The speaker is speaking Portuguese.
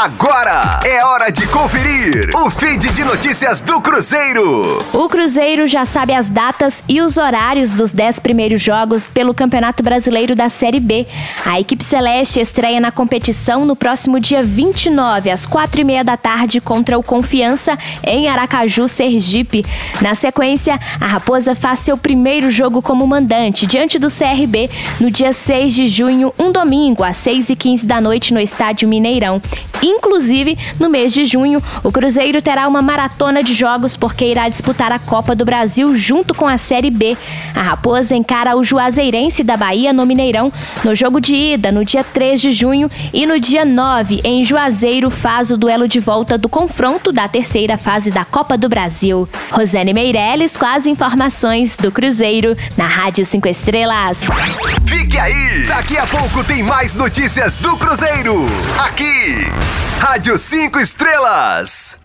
Agora é hora de conferir o feed de notícias do Cruzeiro. O Cruzeiro já sabe as datas e os horários dos 10 primeiros jogos pelo Campeonato Brasileiro da Série B. A equipe celeste estreia na competição no próximo dia 29, às 4 e meia da tarde, contra o Confiança, em Aracaju, Sergipe. Na sequência, a Raposa faz seu primeiro jogo como mandante diante do CRB no dia 6 de junho, um domingo, às 6 e 15 da noite, no Estádio Mineirão. Inclusive, no mês de junho, o Cruzeiro terá uma maratona de jogos porque irá disputar a Copa do Brasil junto com a Série B. A Raposa encara o Juazeirense da Bahia no Mineirão no jogo de ida no dia 3 de junho e no dia 9 em Juazeiro faz o duelo de volta do confronto da terceira fase da Copa do Brasil. Rosane Meirelles com as informações do Cruzeiro na Rádio 5 Estrelas. Fique aí! Daqui a pouco tem mais notícias do Cruzeiro. Aqui, Rádio 5 Estrelas.